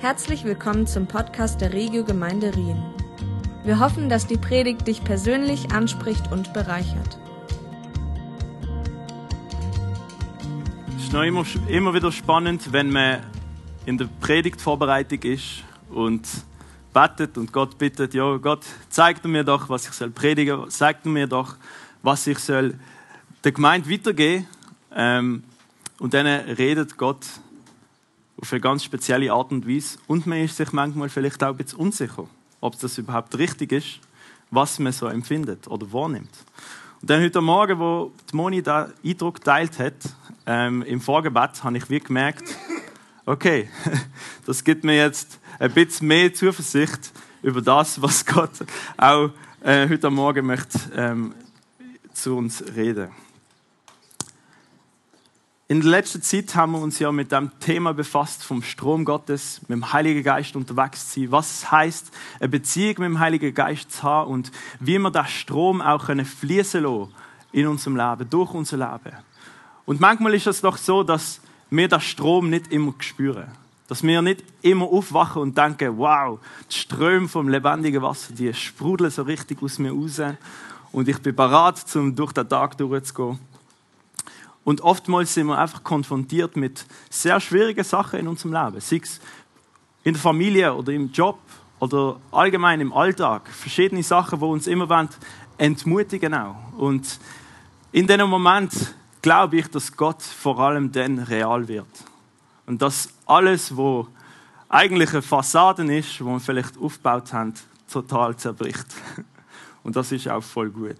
Herzlich willkommen zum Podcast der Regio Gemeinde Rien. Wir hoffen, dass die Predigt dich persönlich anspricht und bereichert. Es ist noch immer, immer wieder spannend, wenn man in der Predigtvorbereitung ist und betet und Gott bittet, ja Gott, zeig mir doch, was ich soll predigen, zeig mir doch, was ich soll der Gemeinde weitergeben. Ähm, und dann redet Gott auf eine ganz spezielle Art und Weise. Und man ist sich manchmal vielleicht auch ein bisschen unsicher, ob das überhaupt richtig ist, was man so empfindet oder wahrnimmt. Und dann heute Morgen, wo die Moni den Eindruck geteilt hat, ähm, im Vorgebet, habe ich wie gemerkt, okay, das gibt mir jetzt ein bisschen mehr Zuversicht über das, was Gott auch äh, heute Morgen möchte ähm, zu uns reden. In der letzten Zeit haben wir uns ja mit dem Thema befasst, vom Strom Gottes, mit dem Heiligen Geist unterwegs zu sein. Was es heißt, eine Beziehung mit dem Heiligen Geist zu haben und wie wir den Strom auch fließen lassen in unserem Leben, durch unser Leben. Und manchmal ist es doch so, dass wir den Strom nicht immer spüren. Dass wir nicht immer aufwachen und denken, wow, die Ströme vom lebendigen Wasser, die sprudeln so richtig aus mir raus. Und ich bin bereit, um durch den Tag durchzugehen. Und oftmals sind wir einfach konfrontiert mit sehr schwierigen Sachen in unserem Leben. Sei es in der Familie oder im Job oder allgemein im Alltag. Verschiedene Sachen, die uns immer entmutigen auch. Und in diesem Moment glaube ich, dass Gott vor allem dann real wird. Und dass alles, was eigentlich eine Fassade ist, die wir vielleicht aufgebaut haben, total zerbricht. Und das ist auch voll gut.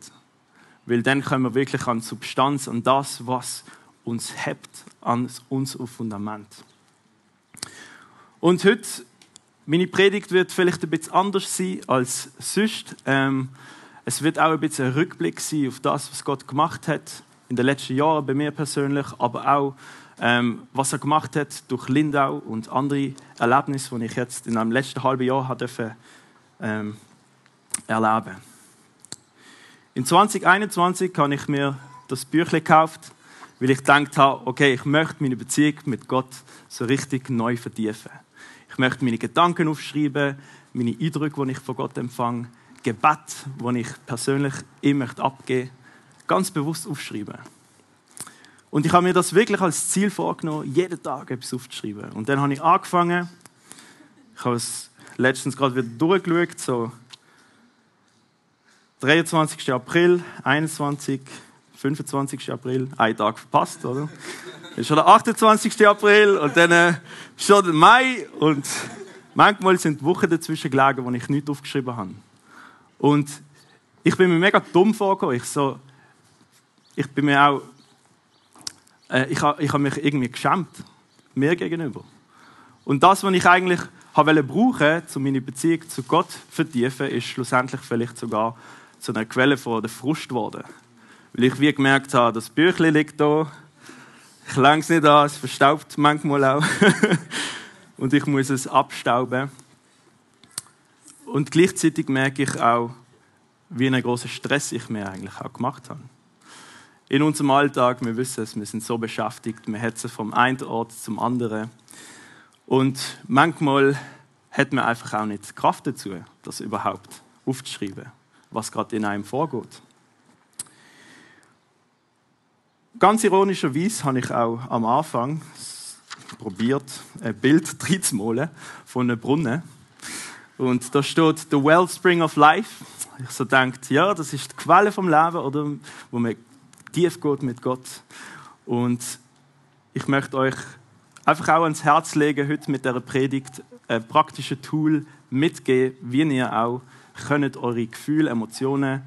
Weil dann kommen wir wirklich an Substanz, an das, was uns hebt, an unser Fundament. Und heute, meine Predigt wird vielleicht ein bisschen anders sein als sonst. Ähm, es wird auch ein bisschen ein Rückblick sein auf das, was Gott gemacht hat in den letzten Jahren bei mir persönlich, aber auch ähm, was er gemacht hat durch Lindau und andere Erlebnisse, die ich jetzt in einem letzten halben Jahr habe ähm, erleben in 2021 habe ich mir das Büchle gekauft, weil ich gedacht habe, okay, ich möchte meine Beziehung mit Gott so richtig neu vertiefen. Ich möchte meine Gedanken aufschreiben, meine Eindrücke, die ich von Gott empfange, Gebet, die ich persönlich möchte abgeben, ganz bewusst aufschreiben. Und ich habe mir das wirklich als Ziel vorgenommen, jeden Tag etwas aufzuschreiben. Und dann habe ich angefangen, ich habe es letztens gerade wieder durchgeschaut, so 23. April, 21. 25. April, ein Tag verpasst, oder? Ist schon der 28. April und dann äh, schon der Mai und manchmal sind Wochen dazwischen gelegen, wo ich nichts aufgeschrieben habe. Und ich bin mir mega dumm vorgekommen. Ich so, ich bin mir auch, äh, ich habe ich hab mich irgendwie geschämt, mir gegenüber. Und das, was ich eigentlich habe brauchen, um meine Beziehung zu Gott zu vertiefen, ist schlussendlich vielleicht sogar zu einer Quelle von der Frust geworden. Weil ich wie gemerkt habe, das Büchlein liegt da, ich lange es nicht an, es verstaubt manchmal auch. und ich muss es abstauben. Und gleichzeitig merke ich auch, wie einen großen Stress ich mir eigentlich auch gemacht habe. In unserem Alltag, wir wissen es, wir sind so beschäftigt, wir hetzen vom einen Ort zum anderen. Und manchmal hat man einfach auch nicht Kraft dazu, das überhaupt aufzuschreiben was gerade in einem vorgeht. Ganz ironischerweise habe ich auch am Anfang probiert, ein Bild reinzumalen von einem Brunnen. Und da steht The Wellspring of Life. Ich so denkt, ja, das ist die Quelle vom Leben, oder, wo man tief geht mit Gott. Und ich möchte euch einfach auch ans Herz legen, heute mit der Predigt ein praktisches Tool mitgeben, wie ihr auch könnt eure Gefühle, Emotionen,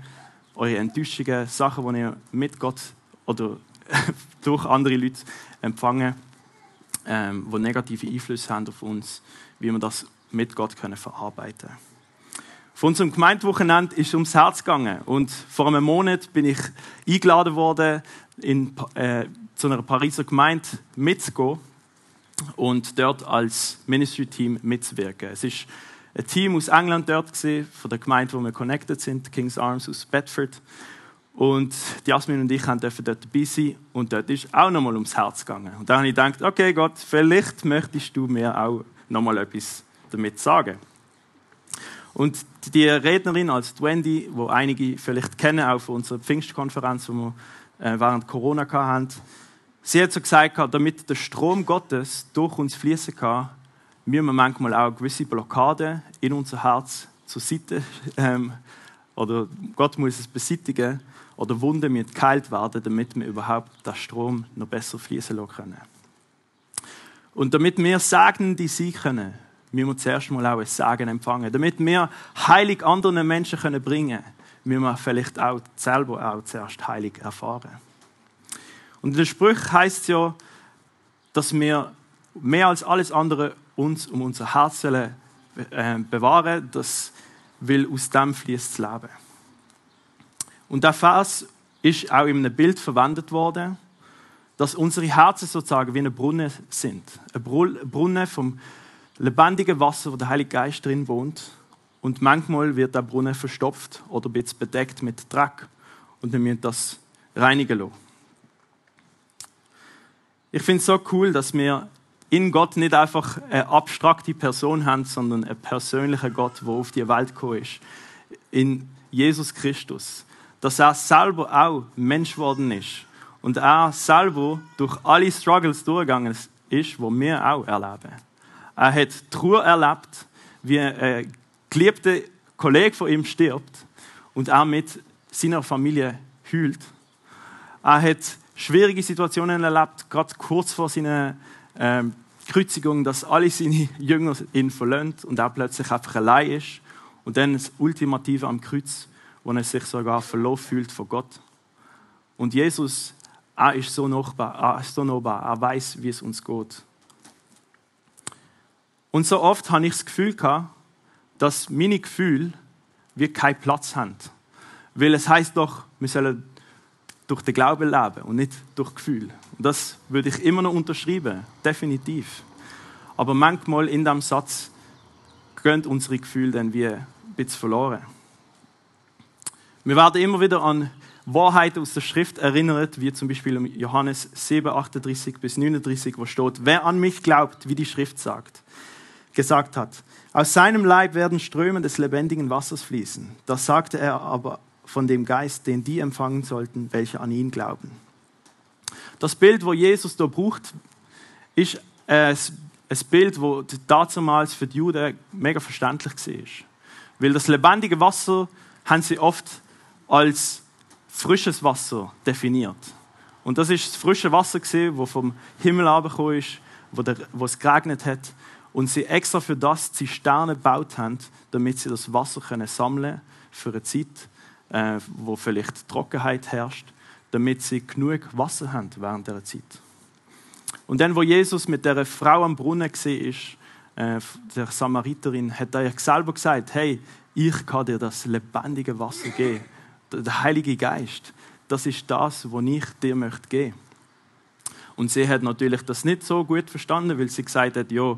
eure Enttäuschungen, Sachen, die ihr mit Gott oder durch andere Leute empfangen, ähm, die negative Einflüsse haben auf uns, wie wir das mit Gott können verarbeiten können. Von unserem Gemeindewochenende ist es ums Herz gegangen. Und vor einem Monat bin ich eingeladen worden, in, äh, zu einer Pariser Gemeinde mitzugehen und dort als Ministry-Team mitzuwirken. Es ist ein Team aus England dort gesehen, von der Gemeinde, wo wir connected sind, King's Arms aus Bedford. Und Jasmin und ich dürfen dort dabei sein und dort ist auch nochmal ums Herz gegangen. Und dann habe ich gedacht, okay Gott, vielleicht möchtest du mir auch nochmal etwas damit sagen. Und die Rednerin als Wendy, wo einige vielleicht kennen, auch von unserer Pfingstkonferenz, die wir äh, während Corona hatten, sie hat so gesagt, damit der Strom Gottes durch uns fließen kann, wir manchmal auch gewisse Blockaden in unser Herz zur Seite, ähm, oder Gott muss es beseitigen, oder Wunden müssen geheilt werden, damit wir überhaupt den Strom noch besser fließen lassen können. Und damit wir Sagen, die sie können, müssen wir zuerst mal auch ein Sagen empfangen. Damit wir heilig anderen Menschen können bringen können, müssen wir vielleicht auch selber auch zuerst heilig erfahren. Und in der Spruch heißt es ja, dass wir mehr als alles andere uns um unser Herz äh, bewahren, das will aus dem fließt das Leben. Und der Vers ist auch in einem Bild verwendet worden, dass unsere Herzen sozusagen wie ein Brunnen sind. Ein Brunnen vom lebendigen Wasser, wo der Heilige Geist drin wohnt. Und manchmal wird der Brunnen verstopft oder ein bisschen bedeckt mit Dreck. Und wir müssen das reinigen lassen. Ich finde es so cool, dass wir in Gott nicht einfach eine abstrakte Person haben, sondern einen persönlichen Gott, der auf die Welt gekommen ist. In Jesus Christus. Dass er selber auch Mensch geworden ist. Und er selber durch alle Struggles durchgegangen ist, die wir auch erleben. Er hat Trauer erlebt, wie ein geliebter Kollege von ihm stirbt und er mit seiner Familie heult. Er hat schwierige Situationen erlebt, gerade kurz vor seiner ähm, Kreuzigung, dass alle seine Jünger ihn verlassen und er plötzlich einfach allein ist. Und dann das Ultimative am Kreuz, wo er sich sogar verloren fühlt von Gott. Und Jesus, er ist so nahbar, er ist so nahbar, er weiß, wie es uns geht. Und so oft habe ich das Gefühl gehabt, dass meine Gefühle wie keinen Platz haben. Weil es heißt doch, wir sollen durch den Glauben leben und nicht durch Gefühl. Und das würde ich immer noch unterschreiben, definitiv. Aber manchmal in diesem Satz gehen unsere Gefühle dann wie ein bisschen verloren. Wir werden immer wieder an Wahrheiten aus der Schrift erinnert, wie zum Beispiel in Johannes 7, 38 bis 39, wo steht, wer an mich glaubt, wie die Schrift sagt, gesagt hat, aus seinem Leib werden Ströme des lebendigen Wassers fließen. Das sagte er aber von dem Geist, den die empfangen sollten, welche an ihn glauben. Das Bild, wo Jesus da braucht, ist äh, ein Bild, wo damals für die Juden mega verständlich war. Weil das lebendige Wasser haben sie oft als frisches Wasser definiert. Und das ist das frische Wasser wo vom Himmel abgekommen ist, wo, es geregnet hat und sie extra für das Zisterne gebaut haben, damit sie das Wasser können sammeln für eine Zeit, äh, wo vielleicht Trockenheit herrscht, damit sie genug Wasser haben während der Zeit. Und dann, wo Jesus mit der Frau am Brunnen gesehen ist, äh, der Samariterin, hat er selber gesagt: Hey, ich kann dir das lebendige Wasser geben, der Heilige Geist. Das ist das, was ich dir möchte geben. Und sie hat natürlich das nicht so gut verstanden, weil sie gesagt hat: Ja,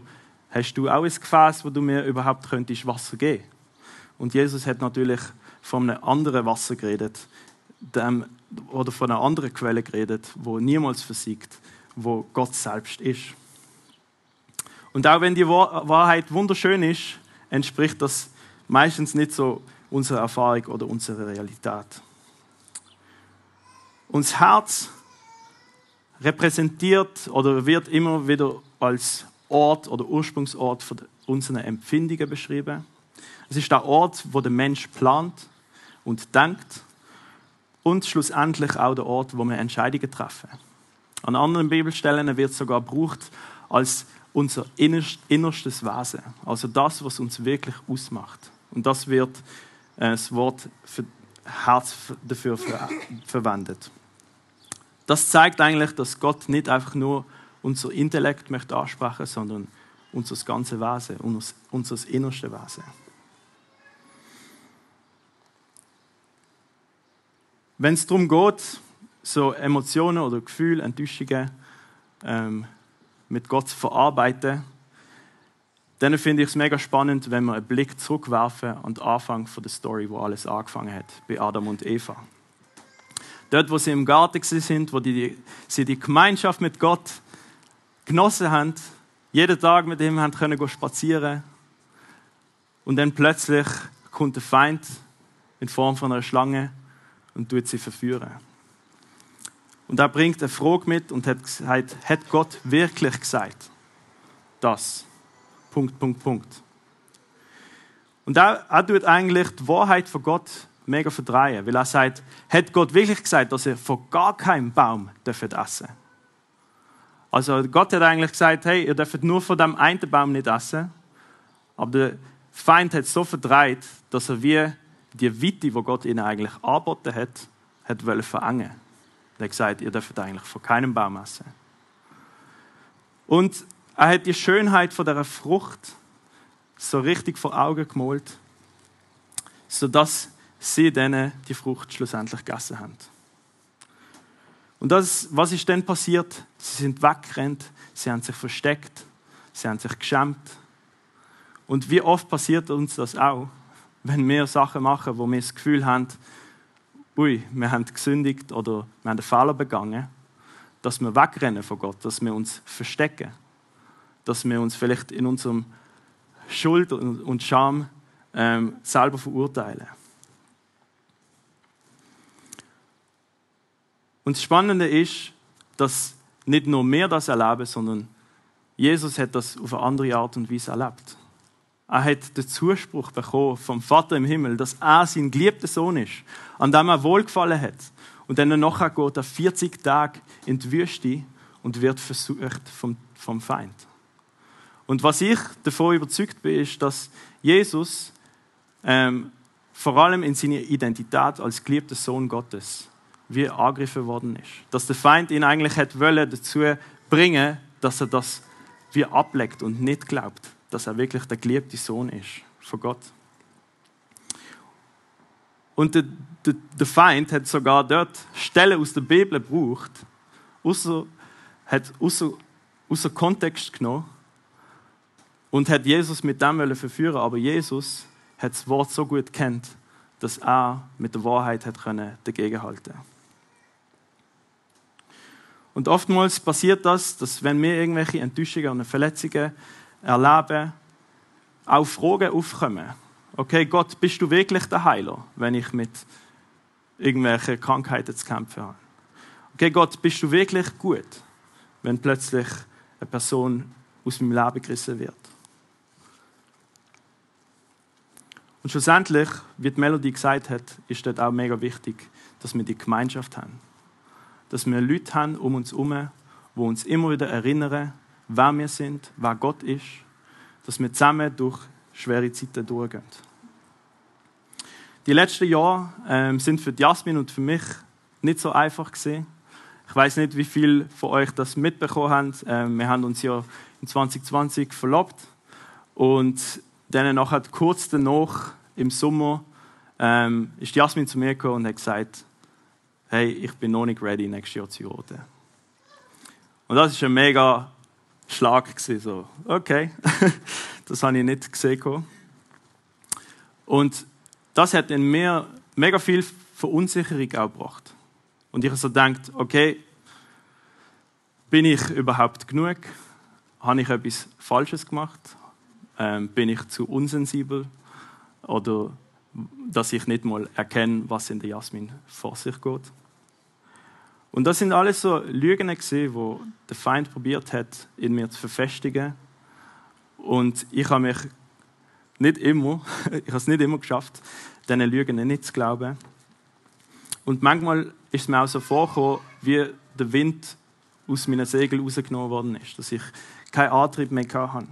hast du auch ein Gefäß, wo du mir überhaupt könntest Wasser geben? Und Jesus hat natürlich von einem anderen Wasser geredet, dem, oder von einer anderen Quelle geredet, wo niemals versiegt, wo Gott selbst ist. Und auch wenn die Wahrheit wunderschön ist, entspricht das meistens nicht so unserer Erfahrung oder unserer Realität. Unser Herz repräsentiert oder wird immer wieder als Ort oder Ursprungsort von unseren Empfindungen beschrieben. Es ist der Ort, wo der Mensch plant und denkt und schlussendlich auch der Ort, wo wir Entscheidungen treffen. An anderen Bibelstellen wird sogar gebraucht als unser innerstes Wesen, also das, was uns wirklich ausmacht. Und das wird äh, das Wort für Herz dafür verwendet. Das zeigt eigentlich, dass Gott nicht einfach nur unser Intellekt möchte ansprechen, sondern unser ganzes Wesen, unser, unser innerstes Wesen. Wenn es darum geht, so Emotionen oder Gefühle, Enttäuschungen ähm, mit Gott zu verarbeiten, dann finde ich es mega spannend, wenn wir einen Blick zurückwerfen an den Anfang von der Story, wo alles angefangen hat, bei Adam und Eva. Dort, wo sie im Garten sind, wo die, sie die Gemeinschaft mit Gott genossen haben, jeden Tag mit ihm haben können spazieren und dann plötzlich kommt der Feind in Form von einer Schlange und tut sie verführen. Und er bringt eine Frage mit und hat gesagt, hat Gott wirklich gesagt? Das. Punkt, Punkt, Punkt. Und er, er tut eigentlich die Wahrheit von Gott mega verdrehen, weil er sagt, hat Gott wirklich gesagt, dass er von gar keinem Baum essen dürft Also Gott hat eigentlich gesagt, hey, ihr dürft nur von dem einen Baum nicht essen. Aber der Feind hat so verdreht, dass er wie die Witte, die Gott ihnen eigentlich angeboten hat, hat wollen verengen. Er hat gesagt, ihr dürft eigentlich von keinem Baum essen. Und er hat die Schönheit von der Frucht so richtig vor Augen gemalt, sodass sie denen die Frucht schlussendlich gegessen haben. Und das, was ist denn passiert? Sie sind weggerannt, sie haben sich versteckt, sie haben sich geschämt. Und wie oft passiert uns das auch, wenn wir Sachen machen, wo wir das Gefühl haben, ui, wir haben gesündigt oder wir haben einen Fehler begangen, dass wir wegrennen von Gott, dass wir uns verstecken, dass wir uns vielleicht in unserem Schuld und Scham ähm, selber verurteilen. Und das Spannende ist, dass nicht nur wir das erleben, sondern Jesus hat das auf eine andere Art und Weise erlebt. Er hat den Zuspruch bekommen vom Vater im Himmel, dass er sein geliebter Sohn ist, an dem er wohlgefallen hat. Und dann nachher geht er 40 Tage in die Wüste und wird versucht vom, vom Feind. Und was ich davon überzeugt bin, ist, dass Jesus ähm, vor allem in seiner Identität als geliebter Sohn Gottes wie angegriffen worden ist. Dass der Feind ihn eigentlich hätte wollen dazu bringen, dass er das wie ablegt und nicht glaubt, dass er wirklich der geliebte Sohn ist von Gott. Und der, der, der Feind hat sogar dort Stellen aus der Bibel gebraucht, außer, hat außer, außer Kontext genommen und hat Jesus mit dem verführen aber Jesus hat das Wort so gut kennt, dass er mit der Wahrheit hat können dagegenhalten. Und oftmals passiert das, dass wenn wir irgendwelche Enttäuschungen und Verletzungen erleben, auch Fragen aufkommen. Okay, Gott, bist du wirklich der Heiler, wenn ich mit irgendwelchen Krankheiten zu kämpfen habe? Okay, Gott, bist du wirklich gut, wenn plötzlich eine Person aus meinem Leben gerissen wird? Und schlussendlich, wie die Melodie gesagt hat, ist dort auch mega wichtig, dass wir die Gemeinschaft haben. Dass wir Leute haben um uns herum, die uns immer wieder erinnern, wer wir sind, wer Gott ist, dass wir zusammen durch schwere Zeiten durchgehen. Die letzten Jahre ähm, sind für Jasmin und für mich nicht so einfach gesehen. Ich weiß nicht, wie viele von euch das mitbekommen haben. Ähm, wir haben uns ja in 2020 verlobt und dann nachher kurz danach im Sommer ähm, ist Jasmin zu mir gekommen und hat gesagt, hey, ich bin noch nicht ready, nächstes Jahr zu heiraten. Und das ist ein mega Schlag gewesen, so, okay, das habe ich nicht gesehen. Und das hat in mir mega viel Verunsicherung auch gebracht. Und ich habe so gedacht, okay, bin ich überhaupt genug? Habe ich etwas Falsches gemacht? Ähm, bin ich zu unsensibel? Oder dass ich nicht mal erkenne, was in der Jasmin vor sich geht? Und das sind alles so Lügen wo der Feind probiert hat, in mir zu verfestigen. Und ich habe mich nicht immer, ich habe es nicht immer geschafft, diesen Lügen nicht zu glauben. Und manchmal ist es mir auch so vorgekommen, wie der Wind aus meinen Segeln rausgenommen worden ist, dass ich keinen Antrieb mehr hatte.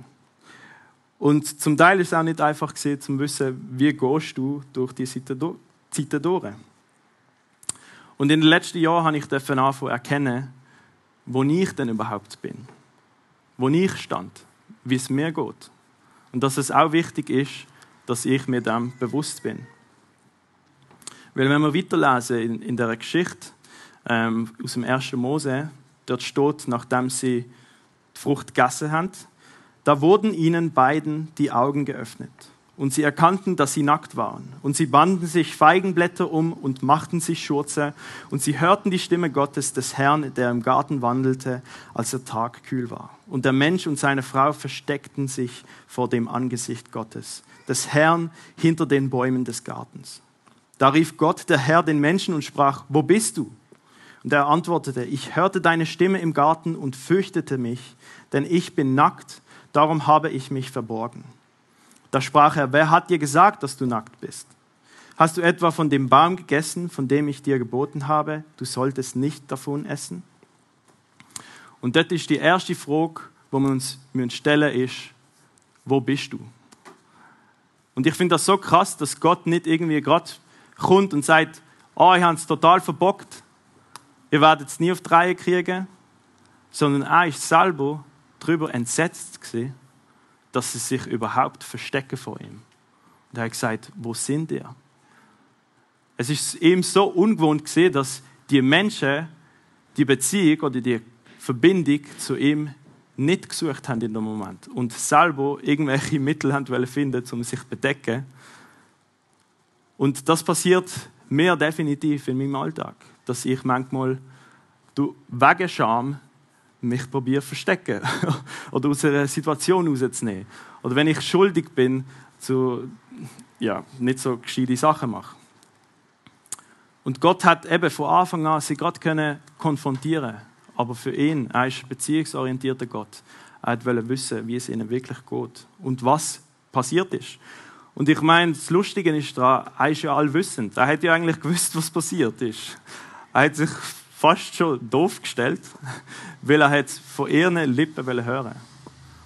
Und zum Teil ist es auch nicht einfach gesehen, zu wissen, wie gehst du durch diese Zeiten durch. Und in den letzten Jahren habe ich anfangen erkennen, wo ich denn überhaupt bin. Wo ich stand. Wie es mir geht. Und dass es auch wichtig ist, dass ich mir dem bewusst bin. Weil wenn wir weiterlesen in, in der Geschichte ähm, aus dem 1. Mose, dort steht, nachdem sie die Frucht gegessen haben, da wurden ihnen beiden die Augen geöffnet und sie erkannten, dass sie nackt waren. Und sie banden sich Feigenblätter um und machten sich Schurze. Und sie hörten die Stimme Gottes des Herrn, der im Garten wandelte, als der Tag kühl war. Und der Mensch und seine Frau versteckten sich vor dem Angesicht Gottes, des Herrn hinter den Bäumen des Gartens. Da rief Gott, der Herr, den Menschen und sprach, wo bist du? Und er antwortete, ich hörte deine Stimme im Garten und fürchtete mich, denn ich bin nackt, darum habe ich mich verborgen. Da sprach er, wer hat dir gesagt, dass du nackt bist? Hast du etwa von dem Baum gegessen, von dem ich dir geboten habe, du solltest nicht davon essen? Und das ist die erste Frage, wo wir uns stellen ist, wo bist du? Und ich finde das so krass, dass Gott nicht irgendwie gerade kommt und sagt, oh, ich habe es total verbockt, ihr werdet es nie auf die Reihe kriegen, sondern er ist selber darüber entsetzt gewesen, dass sie sich überhaupt verstecken vor ihm. Und er hat gesagt, wo sind ihr? Es ist ihm so ungewohnt gesehen, dass die Menschen die Beziehung oder die Verbindung zu ihm nicht gesucht haben in dem Moment und selber irgendwelche Mittel haben finden, um sich zu bedecken. Und das passiert mir definitiv in meinem Alltag, dass ich manchmal wegen Scham mich probiere verstecken oder aus einer Situation rauszunehmen. Oder wenn ich schuldig bin, zu ja, nicht so gescheite Sachen mache. Und Gott hat eben von Anfang an sie gerade können konfrontieren aber für ihn, er ist ein beziehungsorientierter Gott. Er wollte wissen, wie es ihnen wirklich geht und was passiert ist. Und ich meine, das Lustige ist daran, er ist ja allwissend. Er hat ja eigentlich gewusst, was passiert ist. Er hat sich fast schon doof gestellt, weil er es von ihren Lippen hören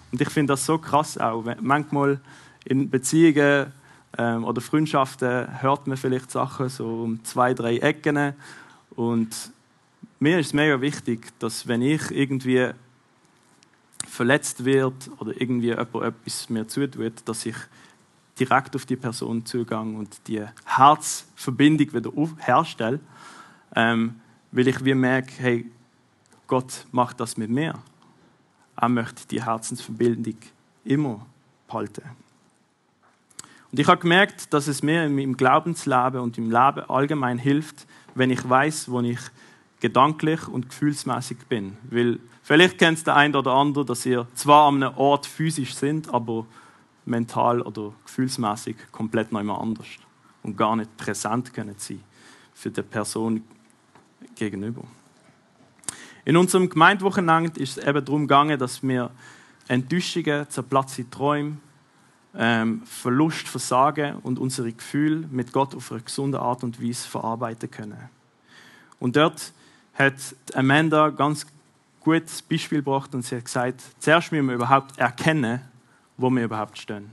Und ich finde das so krass auch. Manchmal in Beziehungen ähm, oder Freundschaften hört man vielleicht Sachen so um zwei, drei Ecken. Und mir ist es mega wichtig, dass wenn ich irgendwie verletzt wird oder irgendwie jemand etwas mir zutut, dass ich direkt auf die Person zugehe und die Herzverbindung wieder herstelle. Ähm, weil ich wie merke, hey, Gott macht das mit mir. Er möchte die Herzensverbindung immer behalten. Und ich habe gemerkt, dass es mir im Glaubensleben und im Leben allgemein hilft, wenn ich weiß, wo ich gedanklich und gefühlsmäßig bin. Weil vielleicht kennt es der eine oder andere, dass ihr zwar an einem Ort physisch sind, aber mental oder gefühlsmäßig komplett noch immer anders und gar nicht präsent können sein für die Person gegenüber. In unserem Gemeindewochenende ist es eben darum gegangen, dass wir Enttäuschungen, zerplatzte Träume, ähm, Verlust, Versagen und unsere Gefühle mit Gott auf eine gesunde Art und Weise verarbeiten können. Und dort hat Amanda ganz gutes Beispiel gebracht und sie hat gesagt, zuerst müssen wir überhaupt erkennen, wo wir überhaupt stehen.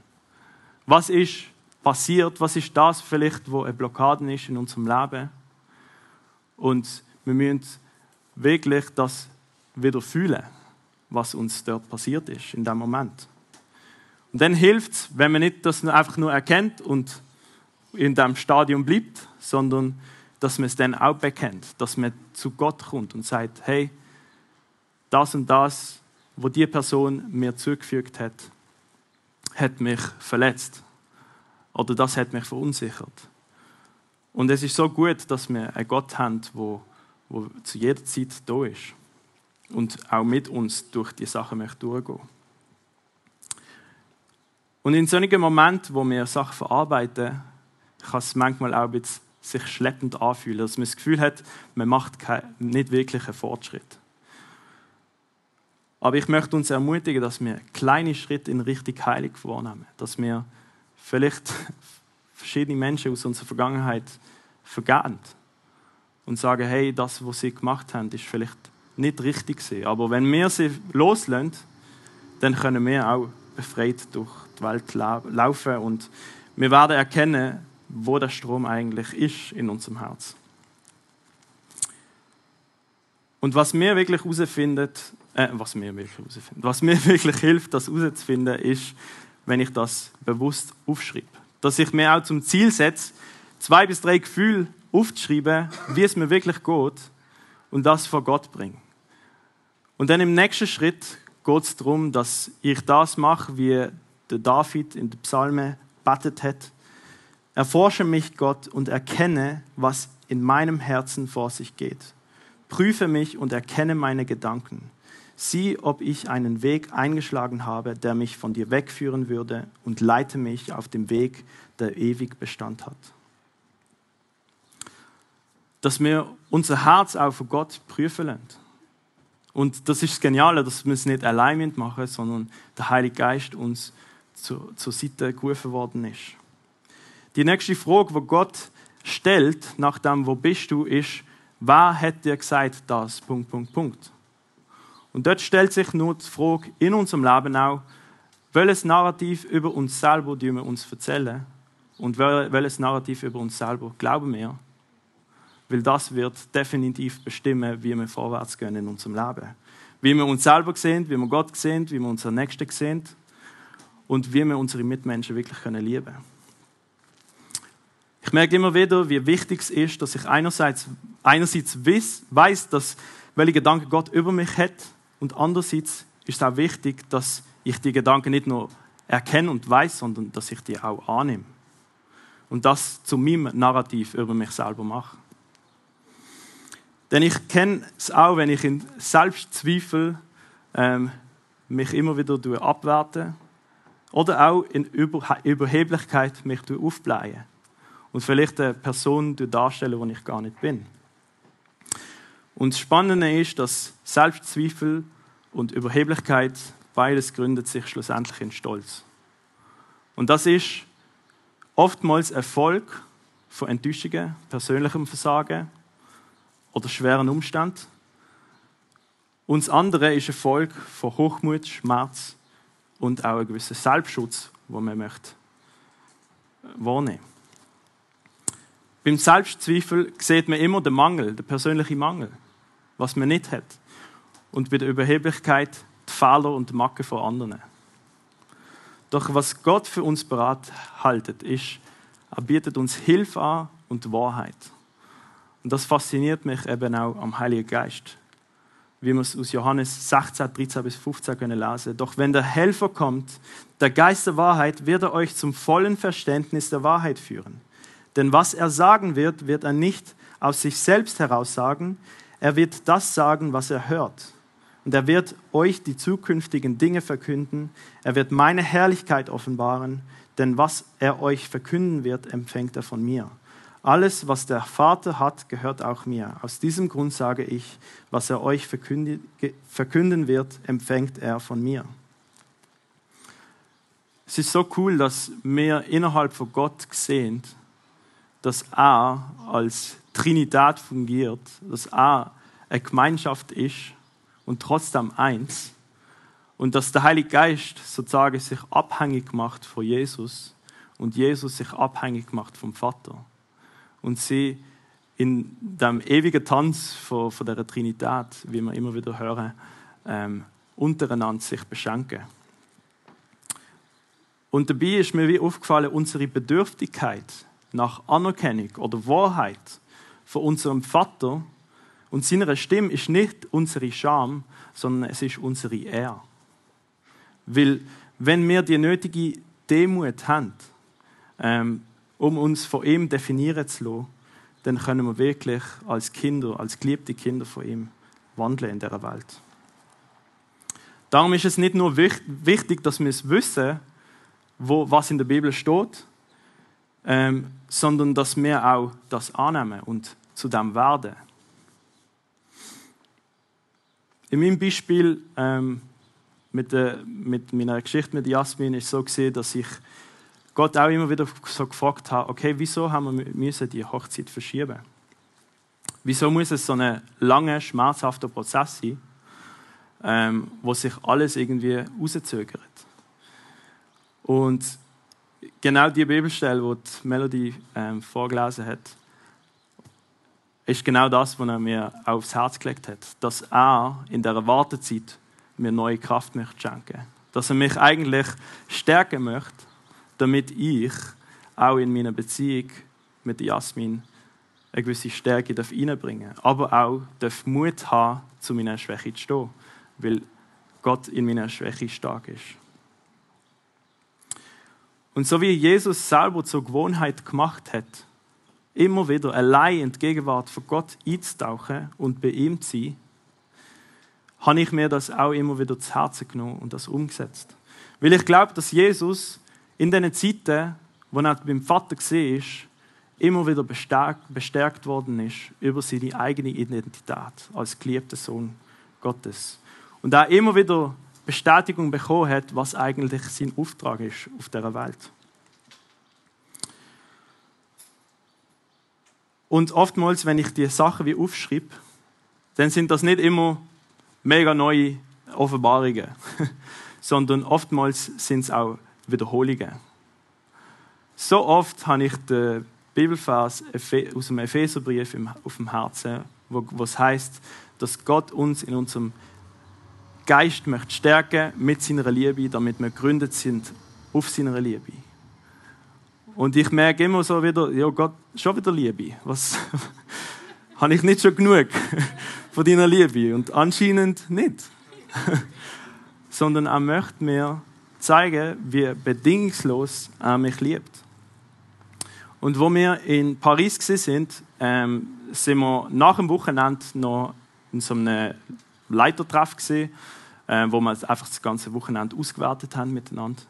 Was ist passiert? Was ist das vielleicht, wo eine Blockade ist in unserem Leben? Und wir müssen wirklich das wieder fühlen, was uns dort passiert ist in dem Moment. Und dann hilft es, wenn man nicht das einfach nur erkennt und in dem Stadium bleibt, sondern dass man es dann auch bekennt, dass man zu Gott kommt und sagt, hey, das und das, wo die Person mir zugefügt hat, hat mich verletzt oder das hat mich verunsichert. Und es ist so gut, dass wir einen Gott haben, der wo zu jeder Zeit da ist und auch mit uns durch die Sachen möchte durchgehen. Und in solchen Momenten, wo wir Sachen verarbeiten, kann es manchmal auch ein bisschen sich schleppend anfühlen, dass man das Gefühl hat, man macht nicht wirklich einen Fortschritt. Aber ich möchte uns ermutigen, dass wir kleine Schritte in Richtung Heilig vornehmen, dass wir vielleicht verschiedene Menschen aus unserer Vergangenheit vergeben und sagen, hey, das, was sie gemacht haben, ist vielleicht nicht richtig gewesen. Aber wenn wir sie loslassen, dann können wir auch befreit durch die Welt laufen und wir werden erkennen, wo der Strom eigentlich ist in unserem Herz. Und was mir wirklich herausfindet, äh, was mir wirklich herausfindet, was mir wirklich hilft, das herauszufinden, ist, wenn ich das bewusst aufschreibe. Dass ich mir auch zum Ziel setze, zwei bis drei Gefühle aufzuschreiben, wie es mir wirklich geht und das vor Gott bringe. Und dann im nächsten Schritt geht es darum, dass ich das mache, wie der David in den Psalmen gebetet hat. Erforsche mich, Gott, und erkenne, was in meinem Herzen vor sich geht. Prüfe mich und erkenne meine Gedanken. Sieh, ob ich einen Weg eingeschlagen habe, der mich von dir wegführen würde, und leite mich auf dem Weg, der ewig Bestand hat. Dass wir unser Herz auf Gott prüfen lassen. Und das ist das Geniale, dass wir es nicht allein machen, sondern der Heilige Geist uns zur, zur Seite gerufen worden ist. Die nächste Frage, die Gott stellt, nach dem, wo bist du, ist, wer hat dir gesagt das? Punkt, Punkt, Punkt. Und dort stellt sich nur die Frage in unserem Leben auch, welches Narrativ über uns selber die wir uns erzählen und welches Narrativ über uns selber glauben wir. Weil das wird definitiv bestimmen, wie wir vorwärts gehen in unserem Leben. Wie wir uns selber sehen, wie wir Gott sehen, wie wir unseren Nächsten sehen und wie wir unsere Mitmenschen wirklich lieben können. Ich merke immer wieder, wie wichtig es ist, dass ich einerseits, einerseits weiß, dass welche Gedanken Gott über mich hat und andererseits ist es auch wichtig, dass ich die Gedanken nicht nur erkenne und weiß, sondern dass ich die auch annehme und das zu meinem Narrativ über mich selber mache. Denn ich kenne es auch, wenn ich in Selbstzweifel ähm, mich immer wieder abwerte oder auch in Überheblichkeit mich aufblähe und vielleicht eine Person darstellen, die ich gar nicht bin. Und das Spannende ist, dass Selbstzweifel und Überheblichkeit beides gründet sich schlussendlich in Stolz. Und das ist oftmals Erfolg von Enttäuschungen, persönlichem Versagen oder schweren Umständen. Und das andere ist Erfolg von Hochmut, Schmerz und auch ein gewisser Selbstschutz, wo man möchte wahrnehmen. Beim Selbstzweifel sieht man immer den Mangel, den persönlichen Mangel, was man nicht hat. Und bei der Überheblichkeit die Fehler und die Macke von anderen. Doch was Gott für uns bereit haltet, ist, er bietet uns Hilfe an und Wahrheit. Und das fasziniert mich eben auch am Heiligen Geist. Wie wir es aus Johannes 16, 13 bis 15 können lesen. Doch wenn der Helfer kommt, der Geist der Wahrheit, wird er euch zum vollen Verständnis der Wahrheit führen. Denn was er sagen wird, wird er nicht aus sich selbst heraus sagen. Er wird das sagen, was er hört. Und er wird euch die zukünftigen Dinge verkünden. Er wird meine Herrlichkeit offenbaren. Denn was er euch verkünden wird, empfängt er von mir. Alles, was der Vater hat, gehört auch mir. Aus diesem Grund sage ich, was er euch verkünden wird, empfängt er von mir. Es ist so cool, dass wir innerhalb von Gott sehen, dass er als Trinität fungiert, dass er eine Gemeinschaft ist und trotzdem eins. Und dass der Heilige Geist sozusagen sich abhängig macht von Jesus und Jesus sich abhängig macht vom Vater. Und sie in dem ewigen Tanz von, von der Trinität, wie wir immer wieder hören, ähm, untereinander sich beschenken. Und dabei ist mir wie aufgefallen, unsere Bedürftigkeit nach Anerkennung oder Wahrheit von unserem Vater und seiner Stimme ist nicht unsere Scham, sondern es ist unsere Ehre. Weil wenn wir die nötige Demut haben, ähm, um uns von ihm definieren zu lassen, dann können wir wirklich als Kinder, als geliebte Kinder von ihm wandeln in dieser Welt. Darum ist es nicht nur wichtig, dass wir es wissen, wo, was in der Bibel steht, ähm, sondern dass wir auch das annehmen und zu dem werden. In meinem Beispiel ähm, mit, der, mit meiner Geschichte mit Jasmin ist so gesehen, dass ich Gott auch immer wieder so gefragt habe, okay, wieso haben wir müssen die Hochzeit verschieben? Wieso muss es so ein langer, schmerzhafter Prozess sein, ähm, wo sich alles irgendwie rauszögert? Und genau die Bibelstelle, die, Melody ähm, vorgelesen hat, ist genau das, was er mir aufs Herz gelegt hat. Dass er in der Wartezeit mir neue Kraft möchte schenken. Dass er mich eigentlich stärken möchte, damit ich auch in meiner Beziehung mit Jasmin eine gewisse Stärke reinbringen darf. Aber auch darf Mut haben, zu meiner Schwäche zu stehen. Weil Gott in meiner Schwäche stark ist. Und so wie Jesus selber zur Gewohnheit gemacht hat, immer wieder allein in die Gegenwart von Gott einzutauchen und bei ihm zu sein, habe ich mir das auch immer wieder zu Herzen genommen und das umgesetzt. Weil ich glaube, dass Jesus in den Zeiten, wo er beim Vater war, immer wieder bestärkt, bestärkt worden ist über seine eigene Identität als geliebter Sohn Gottes. Und er immer wieder Bestätigung bekommen hat, was eigentlich sein Auftrag ist auf der Welt. Und oftmals, wenn ich die Sachen wie aufschreibe, dann sind das nicht immer mega neue Offenbarungen, sondern oftmals sind es auch Wiederholungen. So oft habe ich den Bibelvers aus dem Epheserbrief auf dem Herzen, wo es heißt, dass Gott uns in unserem Geist möchte stärken mit seiner Liebe, damit wir gegründet sind auf seiner Liebe. Und ich merke immer so wieder, ja Gott, schon wieder Liebe. Was habe ich nicht schon genug von deiner Liebe? Und anscheinend nicht. Sondern er möchte mir zeigen, wie bedingungslos er mich liebt. Und wo wir in Paris sind, ähm, sind wir nach dem Wochenende noch in so einem Leitertreff gesehen, äh, wo wir einfach das ganze Wochenende ausgewertet haben miteinander.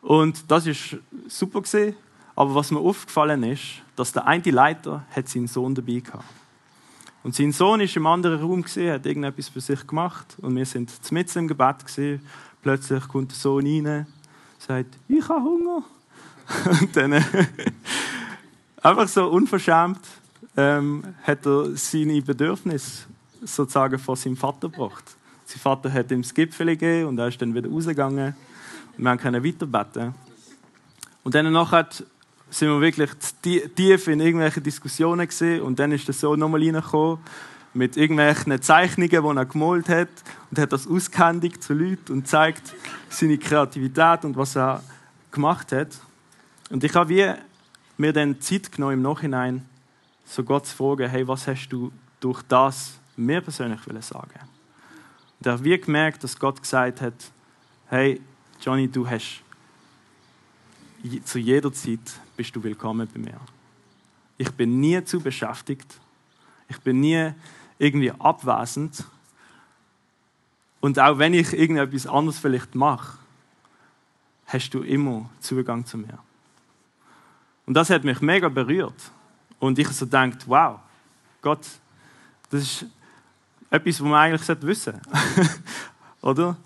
Und das ist super gesehen. Aber was mir aufgefallen ist, dass der eine Leiter hat seinen Sohn dabei hatte. Und sein Sohn ist im anderen Raum gesehen, hat irgendetwas für sich gemacht und wir sind mitten im Gebet gesehen. Plötzlich kommt der Sohn rein, sagt: Ich habe Hunger. und dann einfach so unverschämt ähm, hat er seine Bedürfnisse sozusagen vor seinem Vater gebracht. Sein Vater hat ihm das Gipfel gegeben und er ist dann wieder rausgegangen. Und wir können weiterbeten. Und dann nachher sind wir wirklich tief in irgendwelchen Diskussionen gesehen und dann ist der Sohn nochmal reingekommen mit irgendwelchen Zeichnungen, die er gemalt hat und hat das ausgehändigt zu Leuten und zeigt seine Kreativität und was er gemacht hat. Und ich habe mir dann Zeit genommen im Nachhinein, so Gott zu fragen, hey, was hast du durch das mir persönlich sagen Und ich habe wie gemerkt, dass Gott gesagt hat, hey, Johnny, du hast zu jeder Zeit bist du willkommen bei mir. Ich bin nie zu beschäftigt. Ich bin nie irgendwie abwesend. Und auch wenn ich irgendetwas anderes vielleicht mache, hast du immer Zugang zu mir. Und das hat mich mega berührt. Und ich so denkt, wow, Gott, das ist etwas, was man eigentlich wissen sollte. Oder?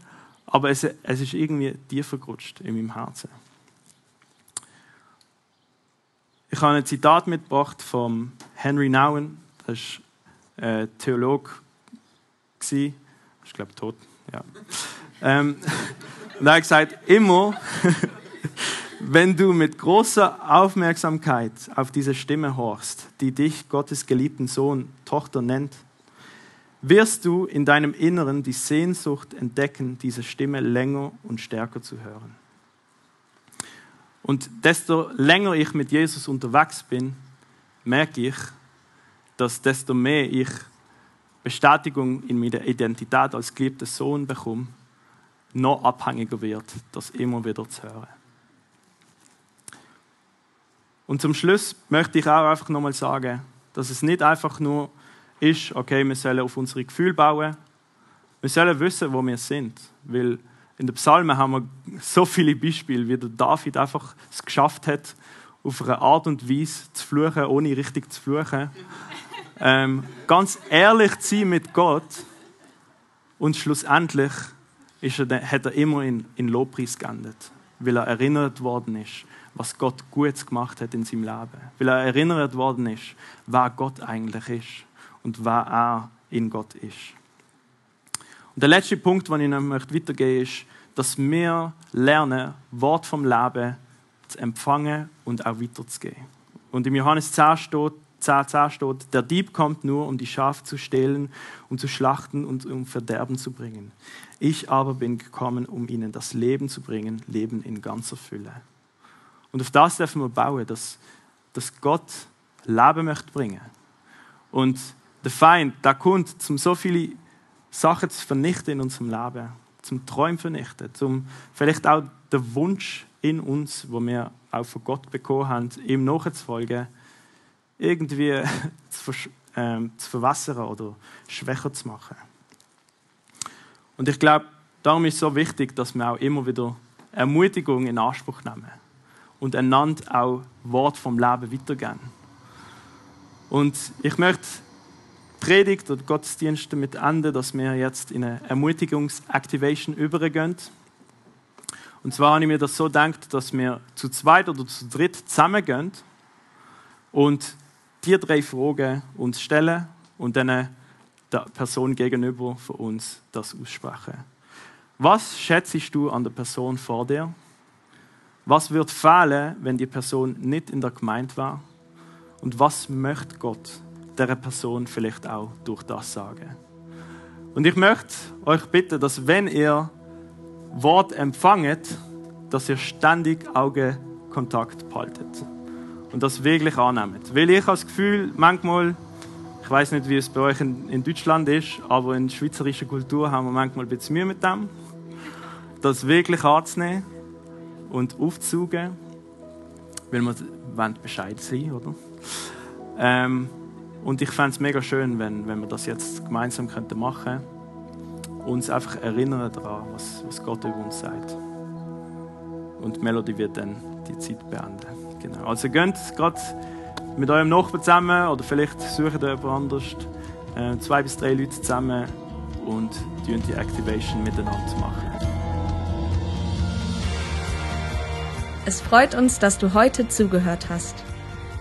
Aber es, es ist irgendwie tiefer gerutscht in meinem Herzen. Ich habe ein Zitat mitgebracht von Henry Nouwen. Das war ein Theologe. Ich glaube, tot. Ja. Ähm, und er hat gesagt, immer, wenn du mit großer Aufmerksamkeit auf diese Stimme horchst, die dich Gottes geliebten Sohn, Tochter nennt, wirst du in deinem Inneren die Sehnsucht entdecken, diese Stimme länger und stärker zu hören. Und desto länger ich mit Jesus unterwegs bin, merke ich, dass desto mehr ich Bestätigung in meiner Identität als geliebter Sohn bekomme, noch abhängiger wird, das immer wieder zu hören. Und zum Schluss möchte ich auch einfach nochmal sagen, dass es nicht einfach nur ist, okay, wir sollen auf unsere Gefühle bauen, wir sollen wissen, wo wir sind, weil in den Psalmen haben wir so viele Beispiele, wie der David einfach es geschafft hat, auf eine Art und Weise zu fluchen, ohne richtig zu fluchen. Ähm, ganz ehrlich zu sein mit Gott und schlussendlich er, hat er immer in, in Lobpreis geendet, weil er erinnert worden ist, was Gott Gutes gemacht hat in seinem Leben. Weil er erinnert worden ist, wer Gott eigentlich ist und wer er in Gott ist. Und der letzte Punkt, den ich noch weitergeben möchte, ist, dass wir lernen, Wort vom Leben zu empfangen und auch weiterzugeben. Und im Johannes 10 steht, 10, 10 steht, der Dieb kommt nur, um die Schafe zu stehlen, um zu schlachten und um Verderben zu bringen. Ich aber bin gekommen, um ihnen das Leben zu bringen, Leben in ganzer Fülle. Und auf das dürfen wir bauen, dass, dass Gott Leben möchte bringen. Und der Feind, der kommt, um so viele Sachen zu vernichten in unserem Leben zum Träumen vernichten, zum vielleicht auch den Wunsch in uns, wo wir auch von Gott bekommen haben, ihm nachzufolgen, irgendwie zu, ähm, zu verwässern oder schwächer zu machen. Und ich glaube, darum ist es so wichtig, dass wir auch immer wieder Ermutigung in Anspruch nehmen und einander auch Wort vom Leben weitergeben. Und ich möchte Predigt oder Gottesdienst damit enden, dass wir jetzt in eine Ermutigungsactivation übergehen. Und zwar habe ich mir das so gedacht, dass wir zu zweit oder zu dritt zusammengehen und die drei Fragen uns stellen und dann der Person gegenüber von uns das aussprechen. Was schätzt du an der Person vor dir? Was wird fehlen, wenn die Person nicht in der Gemeinde war? Und was möchte Gott der Person vielleicht auch durch das sagen? Und ich möchte euch bitten, dass wenn ihr Wort empfanget, dass ihr ständig Augenkontakt behaltet und das wirklich annehmt. Weil ich habe das Gefühl, manchmal, ich weiß nicht, wie es bei euch in, in, Deutschland ist, aber in der schweizerischen Kultur haben wir manchmal ein bisschen Mühe mit dem, das wirklich anzunehmen und aufzusaugen, weil wir Bescheid sein, oder? Ähm, und ich fände es mega schön, wenn, wenn wir das jetzt gemeinsam könnten machen könnten. Uns einfach erinnern daran, was, was Gott über uns sagt. Und Melody wird dann die Zeit beenden. Genau. Also geht gerade mit eurem Nachbarn zusammen oder vielleicht sucht ihr jemand anders, äh, zwei bis drei Leute zusammen und die Activation miteinander machen. Es freut uns, dass du heute zugehört hast.